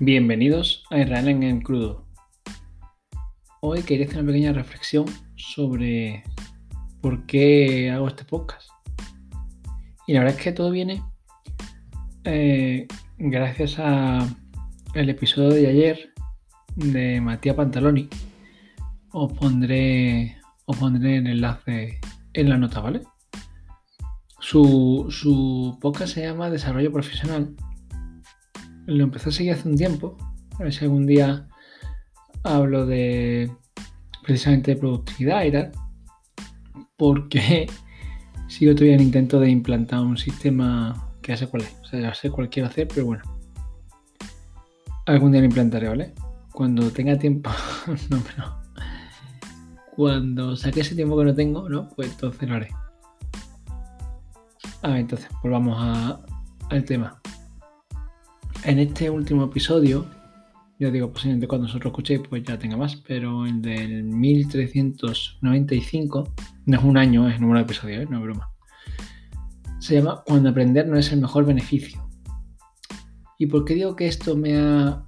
Bienvenidos a Israel en el crudo. Hoy quería hacer una pequeña reflexión sobre por qué hago este podcast. Y la verdad es que todo viene eh, gracias al episodio de ayer de Matías Pantaloni. Os pondré, os pondré el enlace en la nota, ¿vale? Su, su podcast se llama Desarrollo Profesional lo empecé a seguir hace un tiempo. A ver si algún día hablo de precisamente de productividad y tal. Porque sigo todavía en intento de implantar un sistema que ya sé cuál es. O sea, ya sé cuál quiero hacer, pero bueno. Algún día lo implantaré, ¿vale? Cuando tenga tiempo. no, pero. Cuando saque ese tiempo que no tengo, ¿no? Pues entonces lo haré. A ver, entonces, volvamos al tema. En este último episodio, yo digo posiblemente cuando vosotros escuchéis pues ya tenga más, pero el del 1395, no es un año, es el número de episodios, ¿eh? no es broma. Se llama Cuando aprender no es el mejor beneficio. ¿Y por qué digo que esto me ha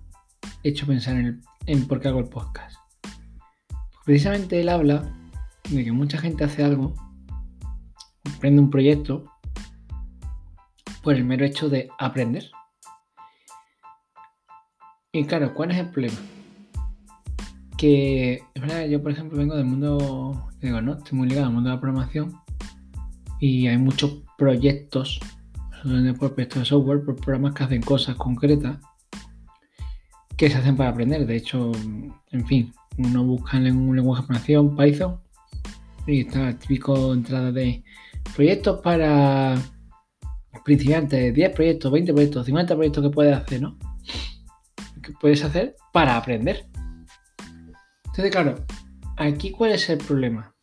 hecho pensar en, en por qué hago el podcast? precisamente él habla de que mucha gente hace algo, emprende un proyecto, por el mero hecho de aprender y claro, ¿cuál es el problema? Que, verdad, yo por ejemplo vengo del mundo, digo, no, estoy muy ligado al mundo de la programación y hay muchos proyectos, por proyectos de software, por programas que hacen cosas concretas que se hacen para aprender. De hecho, en fin, uno busca en un lenguaje de programación, Python, y está el típico entrada de proyectos para principiantes, 10 proyectos, 20 proyectos, 50 proyectos que puedes hacer, ¿no? Puedes hacer para aprender. Entonces, claro, aquí cuál es el problema.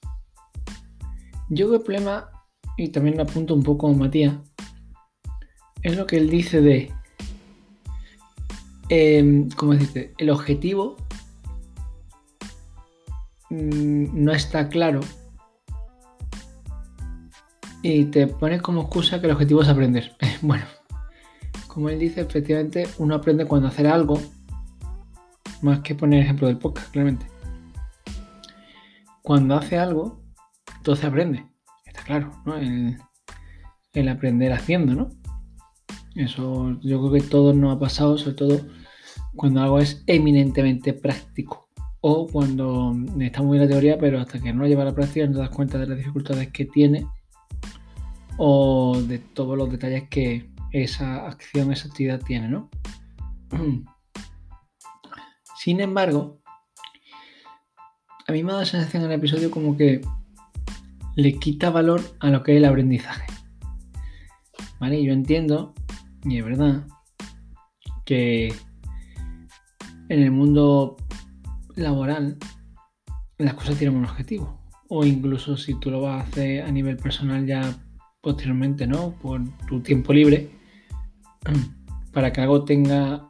Yo que el problema, y también lo apunto un poco a Matías, es lo que él dice de, eh, ¿cómo decirte? El objetivo mm, no está claro y te pones como excusa que el objetivo es aprender. bueno, como él dice, efectivamente uno aprende cuando hacer algo, más que poner ejemplo del podcast, claramente. Cuando hace algo, entonces aprende, está claro, ¿no? El, aprender haciendo, ¿no? Eso yo creo que todo nos ha pasado, sobre todo cuando algo es eminentemente práctico. O cuando está muy en la teoría, pero hasta que no lo lleva a la práctica no te das cuenta de las dificultades que tiene o de todos los detalles que, esa acción, esa actividad tiene, ¿no? Sin embargo, a mí me da la sensación en el episodio como que le quita valor a lo que es el aprendizaje. ¿Vale? Yo entiendo, y es verdad, que en el mundo laboral las cosas tienen un objetivo. O incluso si tú lo vas a hacer a nivel personal ya posteriormente, ¿no? Por tu tiempo libre, para que algo tenga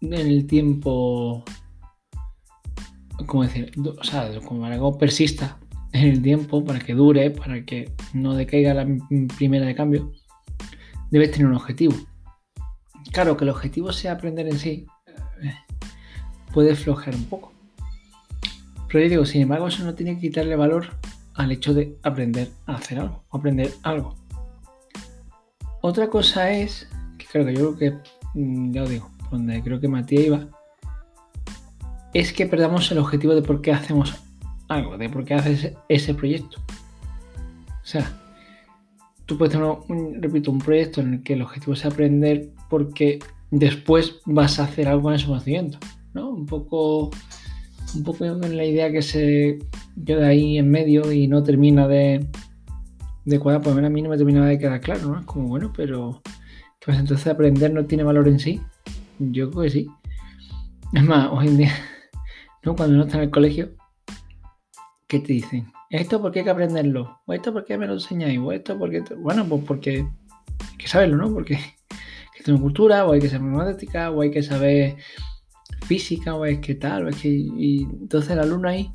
en el tiempo, ¿cómo decir? O sea, como que algo persista en el tiempo, para que dure, para que no decaiga la primera de cambio, debes tener un objetivo. Claro, que el objetivo sea aprender en sí, eh, puede flojear un poco. Pero yo digo, sin embargo, eso no tiene que quitarle valor al hecho de aprender a hacer algo, aprender algo. Otra cosa es creo que yo creo que, mm, ya os digo, donde creo que Matías iba, es que perdamos el objetivo de por qué hacemos algo, de por qué haces ese proyecto. O sea, tú puedes tener, un, repito, un proyecto en el que el objetivo es aprender porque después vas a hacer algo en ese conocimiento, ¿no? Un poco, un poco en la idea que se queda ahí en medio y no termina de, de cuadrar, pues a mí no me termina de quedar claro, ¿no? Es como, bueno, pero pues entonces aprender no tiene valor en sí. Yo creo que sí. Es más, hoy en día, ¿no? cuando uno está en el colegio, ¿qué te dicen? ¿Esto por qué hay que aprenderlo? ¿O esto por qué me lo enseñáis? ¿O esto porque Bueno, pues porque hay que saberlo, ¿no? Porque hay que tener cultura, o hay que saber matemática, o hay que saber física, o es que tal, o es que... Y entonces el alumno ahí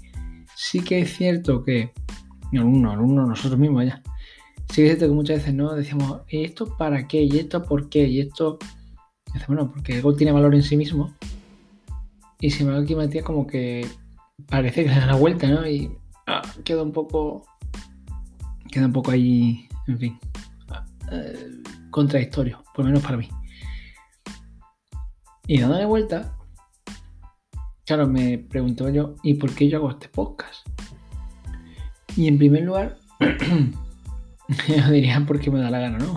sí que es cierto que... El alumno, alumno, nosotros mismos ya Sí es cierto que muchas veces no decimos, ¿y esto para qué? ¿Y esto por qué? ¿Y esto dice, bueno, porque algo tiene valor en sí mismo. Y sin embargo aquí Matías como que parece que le da la vuelta, ¿no? Y ah, queda un poco... Queda un poco ahí, en fin, eh, contradictorio, por lo menos para mí. Y dándole vuelta, claro, me pregunto yo, ¿y por qué yo hago este podcast? Y en primer lugar, yo diría porque me da la gana, ¿no?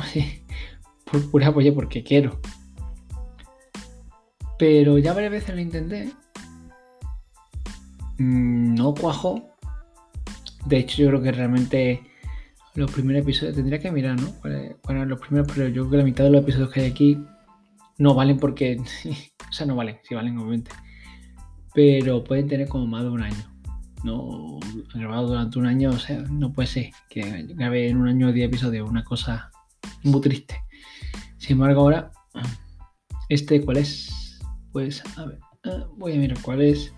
por pura apoyo, porque quiero. Pero ya varias veces lo intenté. Mm, no cuajo. De hecho, yo creo que realmente los primeros episodios tendría que mirar, ¿no? Bueno, los primeros, pero yo creo que la mitad de los episodios que hay aquí no valen porque. o sea, no valen, sí valen, obviamente. Pero pueden tener como más de un año. No grabado durante un año, o sea, no puede ser que grabe en un año 10 episodios, una cosa muy triste. Sin embargo, ahora, este, ¿cuál es? Pues, a ver, eh, voy a mirar cuál es.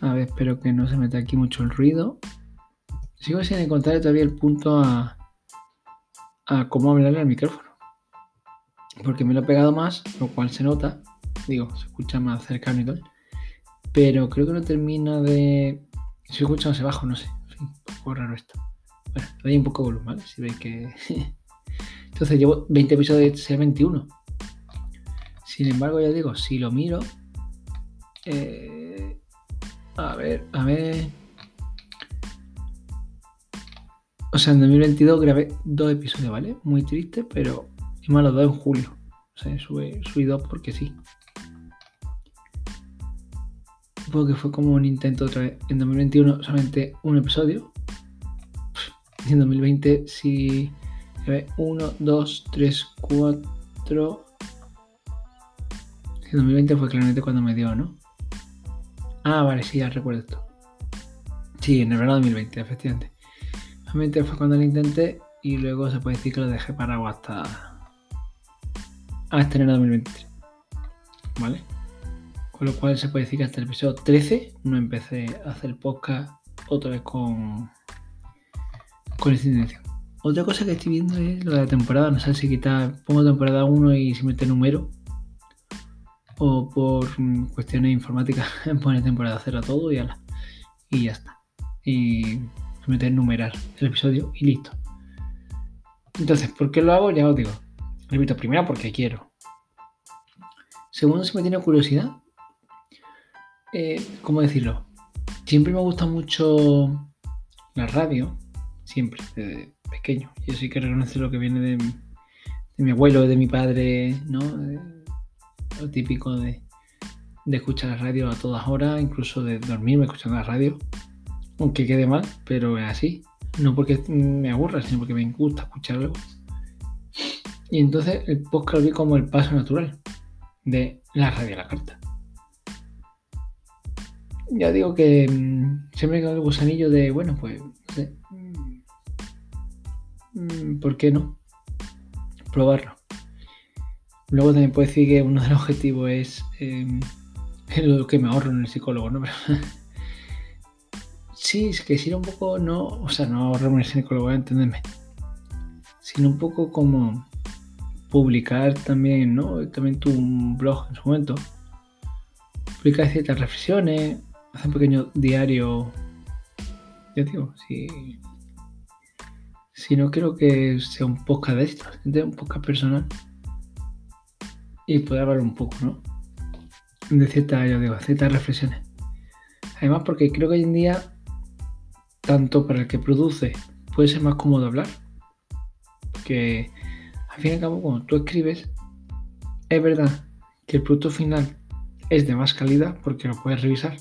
A ver, espero que no se meta aquí mucho el ruido. Sigo sin encontrar todavía el punto a, cómo hablarle al micrófono. Porque me lo he pegado más, lo cual se nota. Digo, se escucha más cercano y tal. Pero creo que no termina de. Se escucha más bajo, no sé. En un poco raro esto. Bueno, doy un poco de volumen, ¿vale? Si veis que. Entonces llevo 20 episodios de 21. Sin embargo, ya digo, si lo miro. Eh, a ver, a ver. O sea, en 2022 grabé dos episodios, ¿vale? Muy triste, pero más los dos en julio. O sea, subí, dos porque sí. Supongo que fue como un intento otra vez. En 2021 solamente un episodio. Y en 2020 sí 1, 2, 3, 4. En 2020 fue claramente cuando me dio, ¿no? Ah, vale, sí, ya recuerdo esto. Sí, en el verano de 2020, efectivamente. 2020 fue cuando lo intenté y luego se puede decir que lo dejé parado hasta. hasta enero de 2023. ¿Vale? Con lo cual se puede decir que hasta el episodio 13 no empecé a hacer podcast otra vez con. con esta intención. Otra cosa que estoy viendo es lo de la temporada. No sé si quitar, pongo temporada 1 y si mete número. O por cuestiones informáticas pone temporada 0 a todo y ya, y ya está. Y meter numerar el episodio y listo. Entonces, ¿por qué lo hago? Ya os digo. Repito, primero porque quiero. Segundo, si me tiene curiosidad. Eh, ¿Cómo decirlo? Siempre me gusta mucho la radio. Siempre, desde pequeño. Yo sí que reconozco lo que viene de, mi abuelo, de mi padre, ¿no? Típico de, escuchar la radio a todas horas, incluso de dormirme escuchando la radio. Aunque quede mal, pero es así. No porque me aburra, sino porque me gusta escucharlo. Y entonces el podcast lo vi como el paso natural de la radio a la carta. Ya digo que mm, siempre queda el gusanillo de, bueno, pues, no sé, Mm, ¿por qué no? Probarlo. Luego también puedo decir que uno de los objetivos es em, lo que me ahorro en el psicólogo, ¿no? sí, es que si un poco, no, o sea, no ahorrarme en el psicólogo, entenderme, sino un poco como publicar también, ¿no? También tu blog en su momento, publicar ciertas reflexiones, hacer un pequeño diario, ya digo, si si no quiero que sea un podcast de esto, un podcast personal y poder hablar un poco, ¿no? De ciertas, yo digo, ciertas reflexiones. Además, porque creo que hoy en día, tanto para el que produce, puede ser más cómodo hablar. Porque al fin y al cabo, cuando tú escribes, es verdad que el producto final es de más calidad porque lo puedes revisar,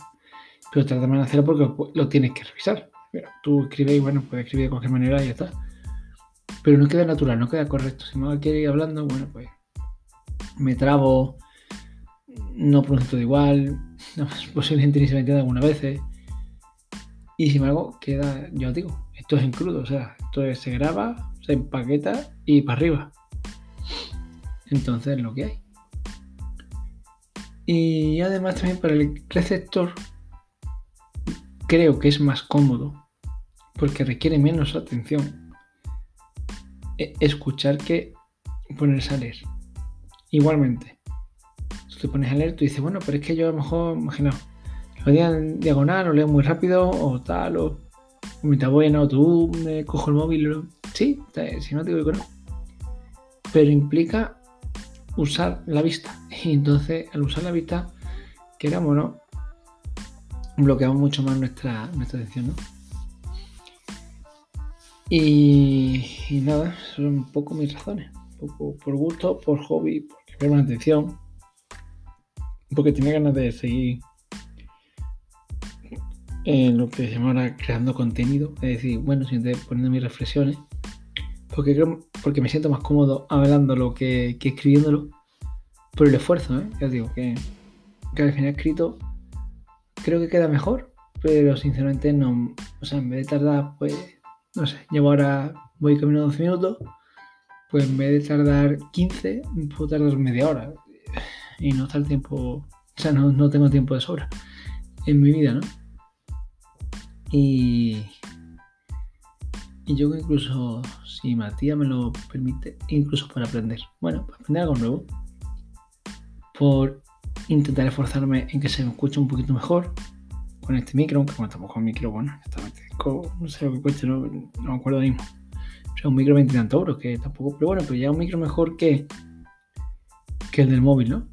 pero trata de hacerlo porque lo, tienes que revisar. tú escribes y bueno, puedes escribir de cualquier manera y ya está. Pero no queda natural, no queda correcto. Si me quiere ir hablando, bueno, pues me trabo, no pronuncio de igual, no, posiblemente ni se me entienda algunas veces. Y sin embargo, queda, yo os digo, esto es en crudo, o sea, esto se graba, se empaqueta y para arriba. Entonces, lo que hay. Y además también para el receptor creo que es más cómodo porque requiere menos atención e, escuchar que ponerse a leer. Igualmente, te pones a leer, tú dices, bueno, pero es que yo a lo mejor, imagino, lo leo en diagonal, lo leo muy rápido, o tal, o mientras voy en autobús, me cojo el móvil, sí, si no te digo que no. Pero implica usar la vista. Y entonces, al usar la vista, queramos no, bloqueamos mucho más nuestra, nuestra atención, ¿no? Y, nada, son un poco mis razones. Un poco por gusto, por hobby, porque me la atención. Porque tenía ganas de seguir en lo que se llama ahora creando contenido. Es decir, bueno, siempre poniendo mis reflexiones. Porque, porque me siento más cómodo hablándolo que, que escribiéndolo. Por el esfuerzo, ¿eh? Ya digo que, que al final escrito creo que queda mejor. Pero sinceramente no. O sea, en vez de tardar, pues no sé, llevo ahora, voy caminando 12 minutos, pues en vez de tardar 15, puedo tardar media hora. Y no está el tiempo, o sea, no, tengo tiempo de sobra en mi vida, ¿no? Y, y yo incluso, si Matías me lo permite, incluso para aprender. Bueno, para aprender algo nuevo. Por intentar esforzarme en que se me escuche un poquito mejor con este micro, aunque bueno, estamos con micro, bueno, no sé lo que cueste, no, me acuerdo mismo. Sea, un micro 20 tantos euros, que tampoco, pero bueno, pues ya un micro mejor que, que el del móvil, ¿no?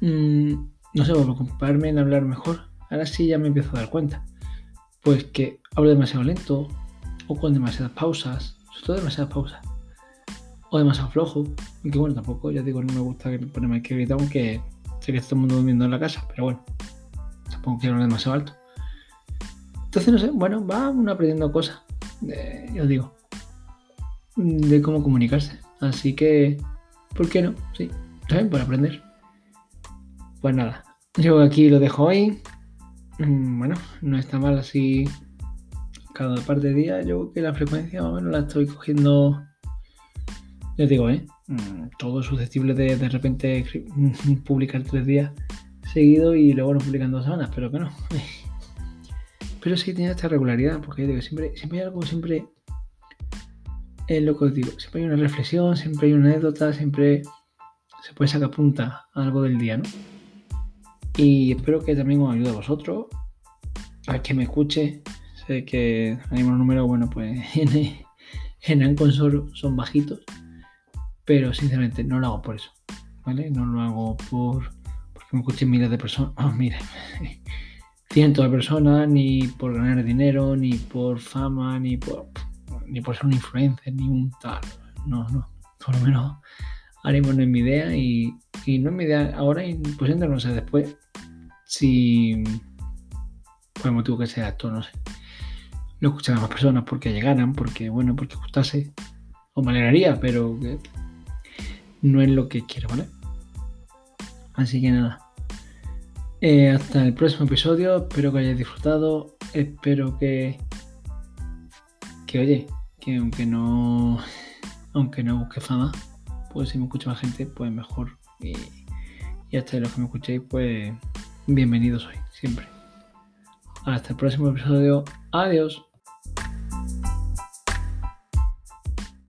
Mm, no sé, por compararme en hablar mejor, ahora sí ya me empiezo a dar cuenta. Pues que hablo demasiado lento, o con demasiadas pausas, sobre todo demasiadas pausas, o demasiado flojo, aunque bueno, tampoco, ya digo, no me gusta ponerme aquí gritar, aunque sé que está todo el mundo durmiendo en la casa, pero bueno, tampoco quiero hablar demasiado alto. Entonces, no sé, bueno, va uno aprendiendo cosas, ya os digo, de cómo comunicarse. Así que, ¿por qué no? Sí, también por aprender. Pues nada, yo aquí lo dejo hoy. Mm, bueno, no está mal así cada parte de día. Yo creo que la frecuencia más o menos la estoy cogiendo. Les digo, ¿eh? Mm, todo susceptible de de repente publicar tres días seguido y luego no publican dos semanas, pero que no. Pero sí tiene esta regularidad, porque digo, siempre, siempre hay algo, siempre es lo que os digo, siempre hay una reflexión, siempre hay una anécdota, siempre se puede sacar punta a algo del día, ¿no? Y espero que también os ayude a vosotros, a que me escuche. Sé que los números, bueno, pues en, en Anconsor son bajitos, pero sinceramente no lo hago por eso, ¿vale? No lo hago por porque me escuchen miles de personas. Oh, mire, cientos de personas, ni por ganar dinero, ni por fama, ni por, ni por ser un influencer, ni un tal. No, no. Por lo menos haremos no es mi idea y, no es mi idea ahora y pues no sé después si por el motivo que sea esto, no sé. Lo escuchan más personas porque llegaran, porque bueno, porque gustase. O me pero no es lo que quiero, ¿vale? Así que nada. Eh, hasta el próximo episodio. Espero que hayáis disfrutado. Espero que. Que oye, que aunque no. Aunque no busque fama, pues si me escucha más gente, pues mejor. Y, y hasta los que me escuchéis, pues bienvenidos hoy, siempre. Hasta el próximo episodio. Adiós.